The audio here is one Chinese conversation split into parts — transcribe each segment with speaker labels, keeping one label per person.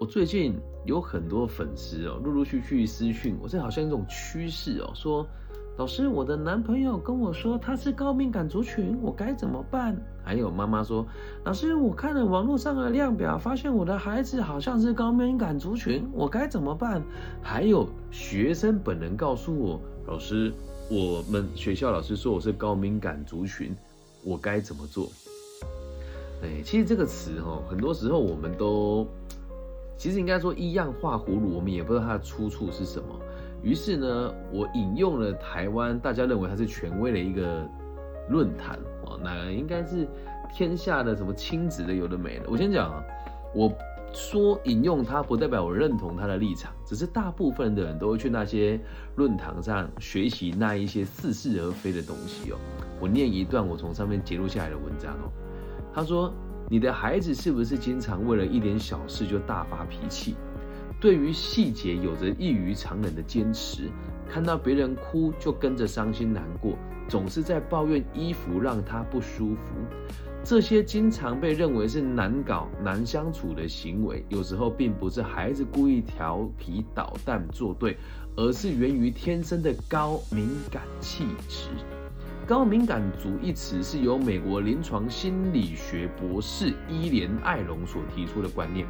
Speaker 1: 我最近有很多粉丝哦，陆陆续续私讯我，这好像一种趋势哦，说老师，我的男朋友跟我说他是高敏感族群，我该怎么办？还有妈妈说，老师，我看了网络上的量表，发现我的孩子好像是高敏感族群，我该怎么办？还有学生本人告诉我，老师，我们学校老师说我是高敏感族群，我该怎么做？哎，其实这个词哈，很多时候我们都，其实应该说一样画葫芦，我们也不知道它的出处是什么。于是呢，我引用了台湾大家认为它是权威的一个论坛哦，那应该是天下的什么亲子的有的没的。我先讲啊，我说引用它不代表我认同他的立场，只是大部分的人都会去那些论坛上学习那一些似是而非的东西哦。我念一段我从上面截录下来的文章哦。他说：“你的孩子是不是经常为了一点小事就大发脾气？对于细节有着异于常人的坚持，看到别人哭就跟着伤心难过，总是在抱怨衣服让他不舒服。这些经常被认为是难搞、难相处的行为，有时候并不是孩子故意调皮捣蛋作对，而是源于天生的高敏感气质。”高敏感族一词是由美国临床心理学博士伊莲艾隆所提出的观念，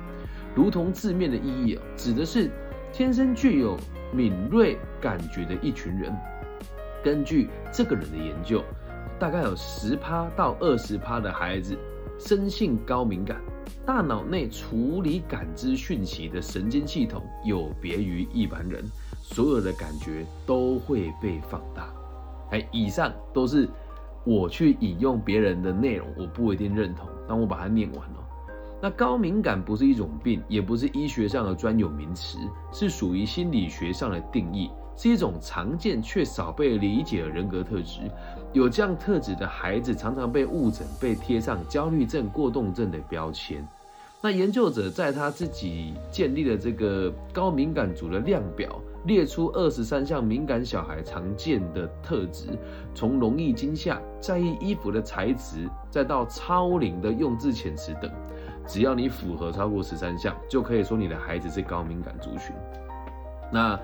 Speaker 1: 如同字面的意义指的是天生具有敏锐感觉的一群人。根据这个人的研究，大概有十趴到二十趴的孩子生性高敏感，大脑内处理感知讯息的神经系统有别于一般人，所有的感觉都会被放大。哎，以上都是我去引用别人的内容，我不一定认同。当我把它念完了，那高敏感不是一种病，也不是医学上的专有名词，是属于心理学上的定义，是一种常见却少被理解的人格特质。有这样特质的孩子，常常被误诊，被贴上焦虑症、过动症的标签。那研究者在他自己建立的这个高敏感组的量表。列出二十三项敏感小孩常见的特质，从容易惊吓、在意衣服的材质，再到超龄的用字遣词等，只要你符合超过十三项，就可以说你的孩子是高敏感族群。那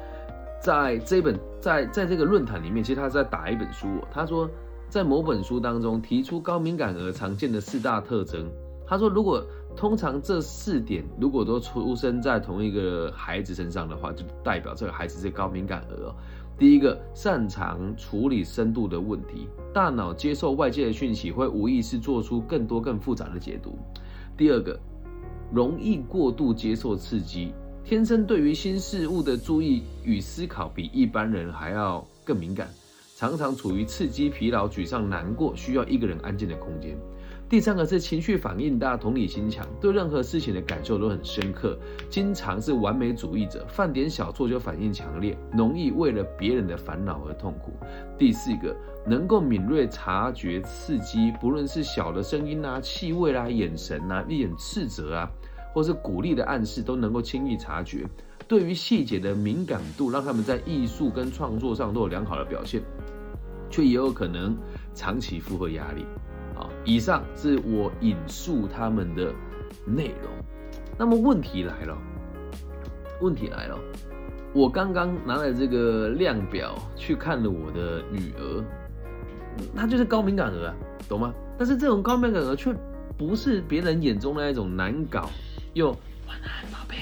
Speaker 1: 在这本在在这个论坛里面，其实他是在打一本书，他说在某本书当中提出高敏感儿常见的四大特征。他说，如果通常这四点如果都出生在同一个孩子身上的话，就代表这个孩子是高敏感儿。第一个，擅长处理深度的问题，大脑接受外界的讯息会无意识做出更多更复杂的解读。第二个，容易过度接受刺激，天生对于新事物的注意与思考比一般人还要更敏感，常常处于刺激、疲劳、沮丧、难过，需要一个人安静的空间。第三个是情绪反应大，同理心强，对任何事情的感受都很深刻，经常是完美主义者，犯点小错就反应强烈，容易为了别人的烦恼而痛苦。第四个，能够敏锐察觉刺激，不论是小的声音啊、气味啦、眼神啊、一点斥责啊，或是鼓励的暗示，都能够轻易察觉。对于细节的敏感度，让他们在艺术跟创作上都有良好的表现，却也有可能长期负荷压力。以上是我引述他们的内容。那么问题来了，问题来了，我刚刚拿了这个量表去看了我的女儿，她就是高敏感儿啊，懂吗？但是这种高敏感儿却不是别人眼中的那种难搞又晚安宝贝，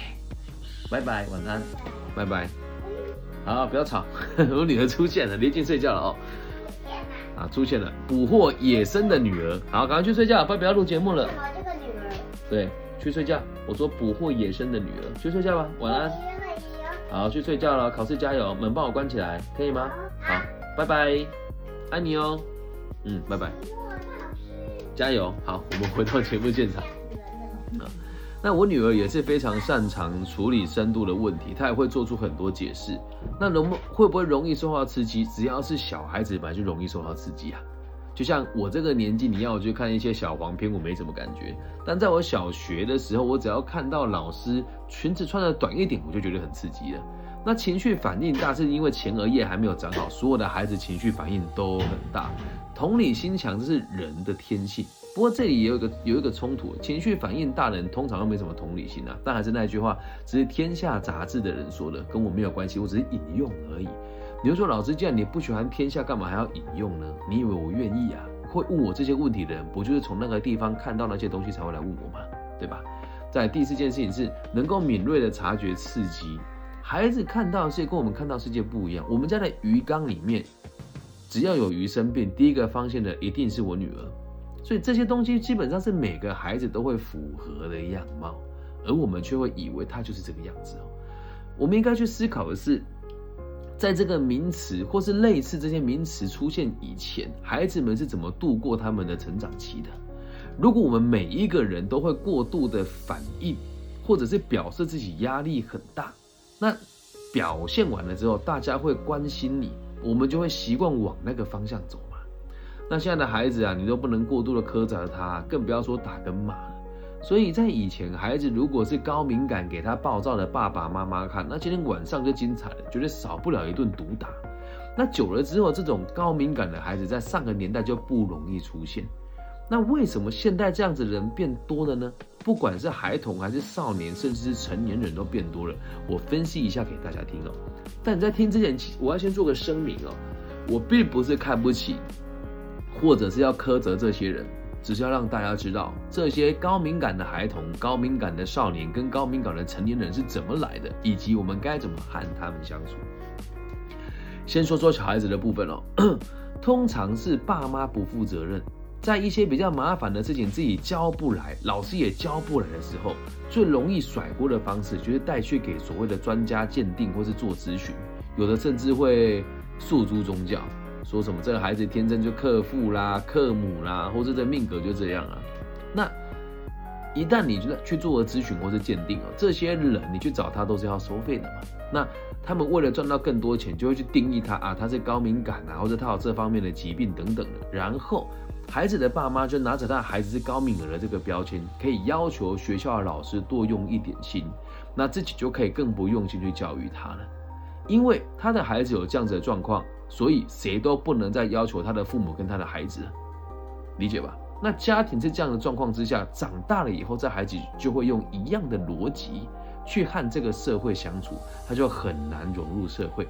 Speaker 1: 拜拜晚安，拜拜，好不要吵，我女儿出现了，离近睡觉了哦。啊，出现了捕获野生的女儿，好，赶快去睡觉，不要不要录节目了。
Speaker 2: 这个女儿。
Speaker 1: 对，去睡觉。我说捕获野生的女儿，去睡觉吧，晚安。好，去睡觉了，考试加油，门帮我关起来，可以吗？好，拜拜，爱你哦。嗯，拜拜。加油，好，我们回到节目现场。那我女儿也是非常擅长处理深度的问题，她也会做出很多解释。那容会不会容易受到刺激？只要是小孩子，本来就容易受到刺激啊。就像我这个年纪，你要我去看一些小黄片，我没什么感觉。但在我小学的时候，我只要看到老师裙子穿的短一点，我就觉得很刺激了。那情绪反应大是因为前额叶还没有长好，所有的孩子情绪反应都很大。同理心强这是人的天性，不过这里也有一个有一个冲突，情绪反应大人通常都没什么同理心啊。但还是那句话，只是天下杂志的人说的，跟我没有关系，我只是引用而已。你就说老师，既然你不喜欢天下，干嘛还要引用呢？你以为我愿意啊？会问我这些问题的人，不就是从那个地方看到那些东西才会来问我吗？对吧？在第四件事情是能够敏锐的察觉刺激，孩子看到世界跟我们看到世界不一样。我们家的鱼缸里面。只要有鱼生病，第一个发现的一定是我女儿，所以这些东西基本上是每个孩子都会符合的样貌，而我们却会以为他就是这个样子哦。我们应该去思考的是，在这个名词或是类似这些名词出现以前，孩子们是怎么度过他们的成长期的？如果我们每一个人都会过度的反应，或者是表示自己压力很大，那表现完了之后，大家会关心你。我们就会习惯往那个方向走嘛。那现在的孩子啊，你都不能过度的苛责他，更不要说打跟骂了。所以在以前，孩子如果是高敏感，给他暴躁的爸爸妈妈看，那今天晚上就精彩了，绝对少不了一顿毒打。那久了之后，这种高敏感的孩子在上个年代就不容易出现。那为什么现在这样子人变多了呢？不管是孩童还是少年，甚至是成年人都变多了。我分析一下给大家听哦。但你在听之前，我要先做个声明哦，我并不是看不起，或者是要苛责这些人，只是要让大家知道，这些高敏感的孩童、高敏感的少年跟高敏感的成年人是怎么来的，以及我们该怎么和他们相处。先说说小孩子的部分哦，通常是爸妈不负责任。在一些比较麻烦的事情自己教不来，老师也教不来的时候，最容易甩锅的方式就是带去给所谓的专家鉴定，或是做咨询。有的甚至会诉诸宗教，说什么这个孩子天生就克父啦、克母啦，或者这命格就这样啊。那一旦你去去做个咨询或是鉴定哦，这些人你去找他都是要收费的嘛。那他们为了赚到更多钱，就会去定义他啊，他是高敏感啊，或者他有这方面的疾病等等的，然后。孩子的爸妈就拿着他孩子是高敏儿的这个标签，可以要求学校的老师多用一点心，那自己就可以更不用心去教育他了。因为他的孩子有这样子的状况，所以谁都不能再要求他的父母跟他的孩子，理解吧？那家庭在这样的状况之下，长大了以后，这孩子就会用一样的逻辑去和这个社会相处，他就很难融入社会。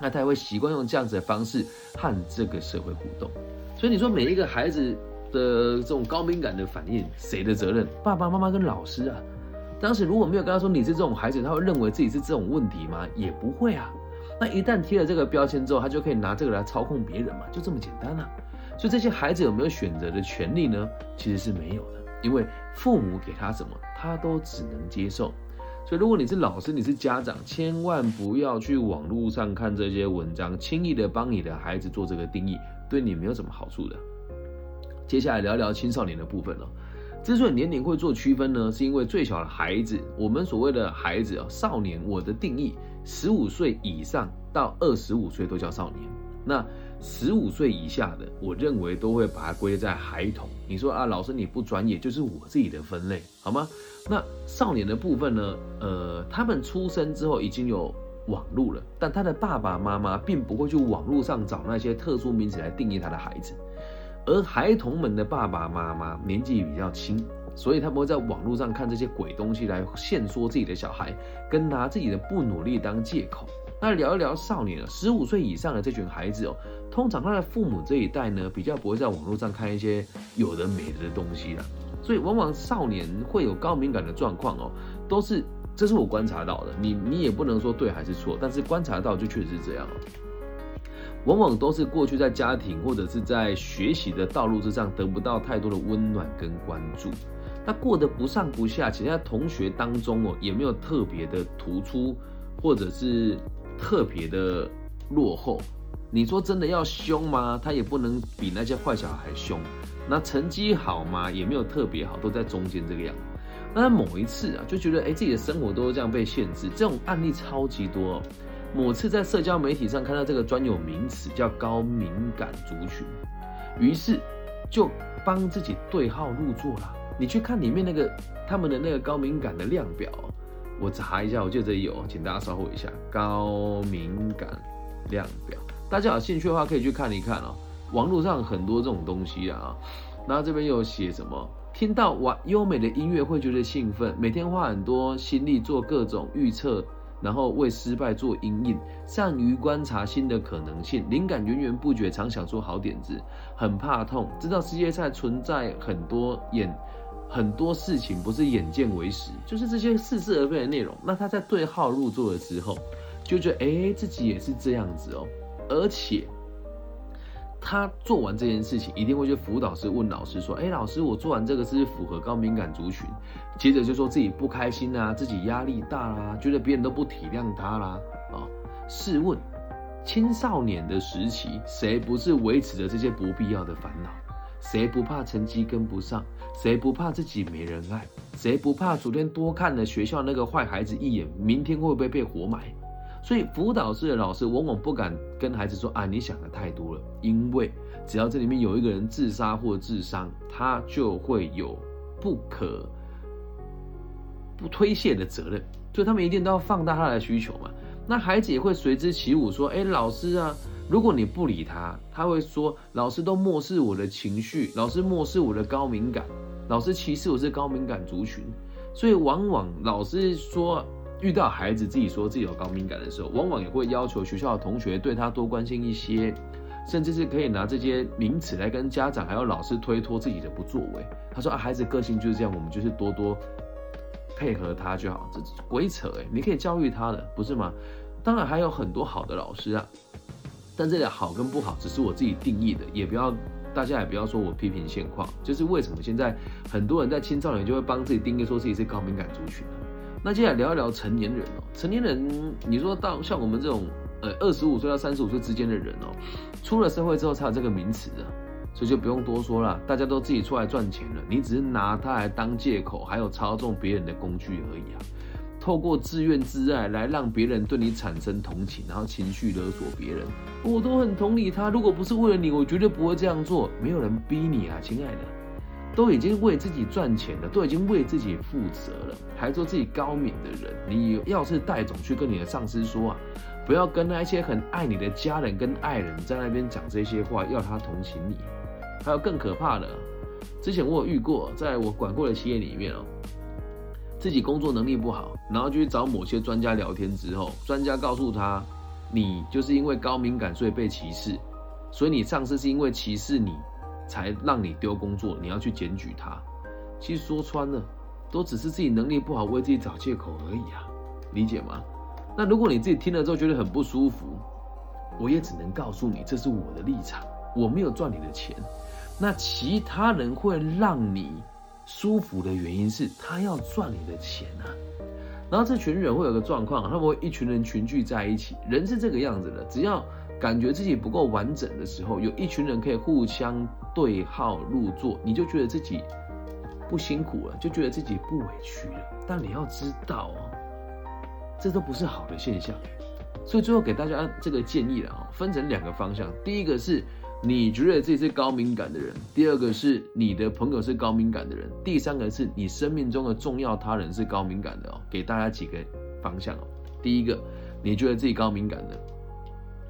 Speaker 1: 那他也会习惯用这样子的方式和这个社会互动。所以你说每一个孩子的这种高敏感的反应，谁的责任？爸爸妈妈跟老师啊。当时如果没有跟他说你是这种孩子，他会认为自己是这种问题吗？也不会啊。那一旦贴了这个标签之后，他就可以拿这个来操控别人嘛，就这么简单啊。所以这些孩子有没有选择的权利呢？其实是没有的，因为父母给他什么，他都只能接受。所以如果你是老师，你是家长，千万不要去网络上看这些文章，轻易的帮你的孩子做这个定义。对你没有什么好处的。接下来聊聊青少年的部分了。之所以年龄会做区分呢，是因为最小的孩子，我们所谓的孩子啊，少年，我的定义，十五岁以上到二十五岁都叫少年。那十五岁以下的，我认为都会把它归在孩童。你说啊，老师你不专业，就是我自己的分类，好吗？那少年的部分呢？呃，他们出生之后已经有。网络了，但他的爸爸妈妈并不会去网络上找那些特殊名词来定义他的孩子，而孩童们的爸爸妈妈年纪比较轻，所以他们会在网络上看这些鬼东西来限说自己的小孩，跟拿自己的不努力当借口。那聊一聊少年啊，十五岁以上的这群孩子哦，通常他的父母这一代呢，比较不会在网络上看一些有的没的东西了，所以往往少年会有高敏感的状况哦，都是。这是我观察到的，你你也不能说对还是错，但是观察到就确实是这样哦。往往都是过去在家庭或者是在学习的道路之上得不到太多的温暖跟关注，那过得不上不下，其实在同学当中哦也没有特别的突出，或者是特别的落后。你说真的要凶吗？他也不能比那些坏小孩凶。那成绩好吗？也没有特别好，都在中间这个样。那某一次啊，就觉得哎，自己的生活都这样被限制，这种案例超级多。某次在社交媒体上看到这个专有名词叫高敏感族群，于是就帮自己对号入座了。你去看里面那个他们的那个高敏感的量表，我查一下，我记得这里有，请大家稍后一下。高敏感量表，大家有兴趣的话可以去看一看哦。网络上很多这种东西啊，然后这边有写什么？听到完优美的音乐会觉得兴奋，每天花很多心力做各种预测，然后为失败做阴影，善于观察新的可能性，灵感源源不绝，常想出好点子，很怕痛，知道世界上存在很多眼。很多事情不是眼见为实，就是这些似是而非的内容。那他在对号入座了之后，就觉得哎，自己也是这样子哦。而且他做完这件事情，一定会去辅导师问老师说：“哎，老师，我做完这个是符合高敏感族群？”接着就说自己不开心啊，自己压力大啦，觉得别人都不体谅他啦。啊，试问青少年的时期，谁不是维持着这些不必要的烦恼？谁不怕成绩跟不上？谁不怕自己没人爱？谁不怕昨天多看了学校那个坏孩子一眼，明天会不会被活埋？所以辅导室的老师往往不敢跟孩子说：“啊，你想的太多了。”因为只要这里面有一个人自杀或自伤，他就会有不可不推卸的责任。所以他们一定都要放大他的需求嘛。那孩子也会随之起舞，说：“哎，老师啊。”如果你不理他，他会说老师都漠视我的情绪，老师漠视我的高敏感，老师歧视我是高敏感族群。所以往往老师说遇到孩子自己说自己有高敏感的时候，往往也会要求学校的同学对他多关心一些，甚至是可以拿这些名词来跟家长还有老师推脱自己的不作为。他说啊，孩子个性就是这样，我们就是多多配合他就好。这鬼扯哎，你可以教育他的，不是吗？当然还有很多好的老师啊。但这里好跟不好只是我自己定义的，也不要大家也不要说我批评现况。就是为什么现在很多人在青少年就会帮自己定义说自己是高敏感族群呢那接下来聊一聊成年人哦，成年人你说到像我们这种呃二十五岁到三十五岁之间的人哦，出了社会之后才有这个名词的，所以就不用多说了，大家都自己出来赚钱了，你只是拿它来当借口，还有操纵别人的工具而已啊。透过自怨自艾来让别人对你产生同情，然后情绪勒索别人，我都很同理他。如果不是为了你，我绝对不会这样做。没有人逼你啊，亲爱的，都已经为自己赚钱了，都已经为自己负责了，还做自己高敏的人。你要是带总去跟你的上司说啊，不要跟那些很爱你的家人跟爱人在那边讲这些话，要他同情你。还有更可怕的，之前我有遇过，在我管过的企业里面哦。自己工作能力不好，然后就去找某些专家聊天之后，专家告诉他，你就是因为高敏感所以被歧视，所以你上司是因为歧视你，才让你丢工作，你要去检举他。其实说穿了，都只是自己能力不好，为自己找借口而已啊，理解吗？那如果你自己听了之后觉得很不舒服，我也只能告诉你，这是我的立场，我没有赚你的钱，那其他人会让你。舒服的原因是他要赚你的钱啊，然后这群人会有个状况，他们会一群人群聚在一起，人是这个样子的，只要感觉自己不够完整的时候，有一群人可以互相对号入座，你就觉得自己不辛苦了，就觉得自己不委屈了。但你要知道哦，这都不是好的现象，所以最后给大家这个建议了啊，分成两个方向，第一个是。你觉得自己是高敏感的人，第二个是你的朋友是高敏感的人，第三个是你生命中的重要他人是高敏感的哦。给大家几个方向哦。第一个，你觉得自己高敏感的，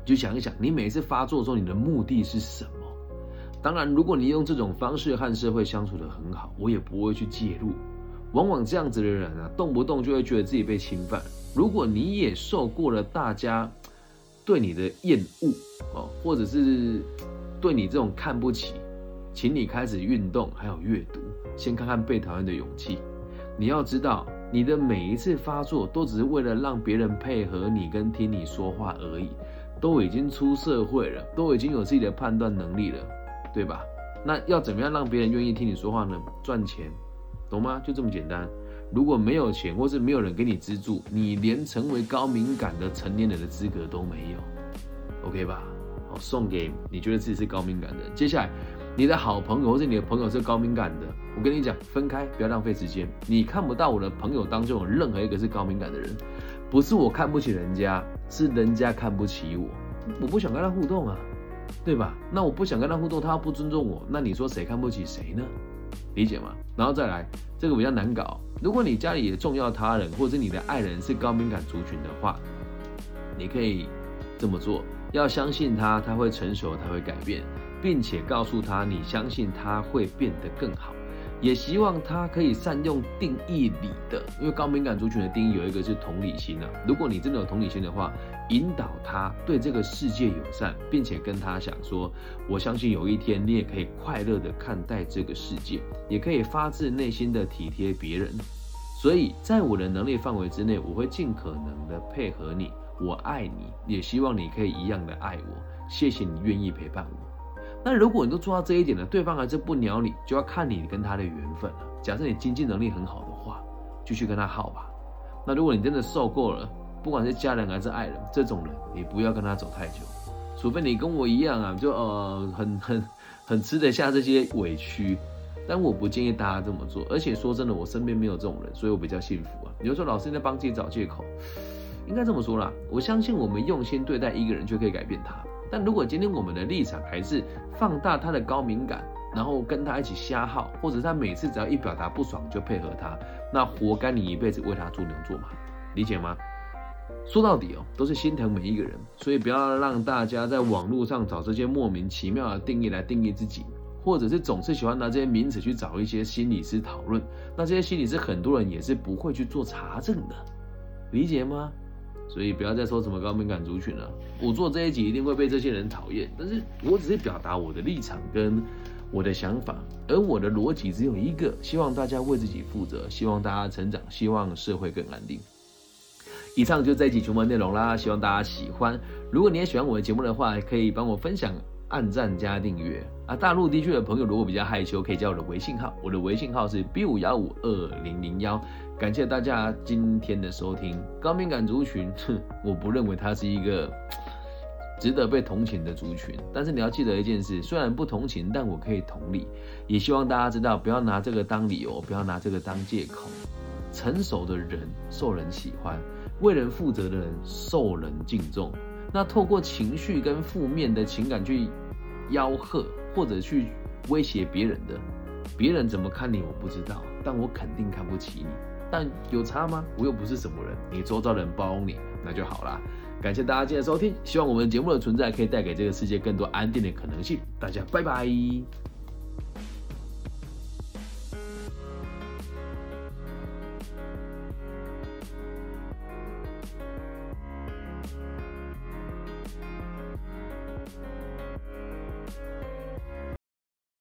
Speaker 1: 就想一想，你每次发作的时候，你的目的是什么？当然，如果你用这种方式和社会相处的很好，我也不会去介入。往往这样子的人啊，动不动就会觉得自己被侵犯。如果你也受过了大家对你的厌恶哦，或者是。对你这种看不起，请你开始运动，还有阅读，先看看被讨厌的勇气。你要知道，你的每一次发作都只是为了让别人配合你跟听你说话而已。都已经出社会了，都已经有自己的判断能力了，对吧？那要怎么样让别人愿意听你说话呢？赚钱，懂吗？就这么简单。如果没有钱，或是没有人给你资助，你连成为高敏感的成年人的资格都没有，OK 吧？送给你觉得自己是高敏感的。接下来，你的好朋友或者你的朋友是高敏感的，我跟你讲，分开，不要浪费时间。你看不到我的朋友当中有任何一个是高敏感的人，不是我看不起人家，是人家看不起我。我不想跟他互动啊，对吧？那我不想跟他互动，他不尊重我，那你说谁看不起谁呢？理解吗？然后再来，这个比较难搞。如果你家里的重要他人或者你的爱人是高敏感族群的话，你可以这么做：要相信他，他会成熟，他会改变，并且告诉他你相信他会变得更好。也希望他可以善用定义里的，因为高敏感族群的定义有一个是同理心啊。如果你真的有同理心的话，引导他对这个世界友善，并且跟他想说，我相信有一天你也可以快乐的看待这个世界，也可以发自内心的体贴别人。所以在我的能力范围之内，我会尽可能的配合你，我爱你，也希望你可以一样的爱我。谢谢你愿意陪伴我。那如果你都做到这一点了，对方还是不鸟你，就要看你跟他的缘分了。假设你经济能力很好的话，就去跟他耗吧。那如果你真的受够了，不管是家人还是爱人，这种人你不要跟他走太久，除非你跟我一样啊，就呃很很很吃得下这些委屈。但我不建议大家这么做。而且说真的，我身边没有这种人，所以我比较幸福啊。你就说老师在帮自己找借口，应该这么说啦。我相信我们用心对待一个人，就可以改变他。但如果今天我们的立场还是放大他的高敏感，然后跟他一起瞎耗，或者他每次只要一表达不爽就配合他，那活该你一辈子为他做牛做马，理解吗？说到底哦，都是心疼每一个人，所以不要让大家在网络上找这些莫名其妙的定义来定义自己，或者是总是喜欢拿这些名词去找一些心理师讨论，那这些心理师很多人也是不会去做查证的，理解吗？所以不要再说什么高敏感族群了。我做这一集一定会被这些人讨厌，但是我只是表达我的立场跟我的想法，而我的逻辑只有一个：希望大家为自己负责，希望大家成长，希望社会更安定。以上就这一集全部内容啦，希望大家喜欢。如果你也喜欢我的节目的话，可以帮我分享、按赞加订阅啊。大陆地区的朋友如果比较害羞，可以加我的微信号，我的微信号是 B 五幺五二零零幺。感谢大家今天的收听。高敏感族群，我不认为它是一个 值得被同情的族群。但是你要记得一件事，虽然不同情，但我可以同理。也希望大家知道，不要拿这个当理由，不要拿这个当借口。成熟的人受人喜欢，为人负责的人受人敬重。那透过情绪跟负面的情感去吆喝或者去威胁别人的，别人怎么看你我不知道，但我肯定看不起你。但有差吗？我又不是什么人，你周遭人包容你，那就好啦。感谢大家今天收听，希望我们节目的存在可以带给这个世界更多安定的可能性。大家拜拜。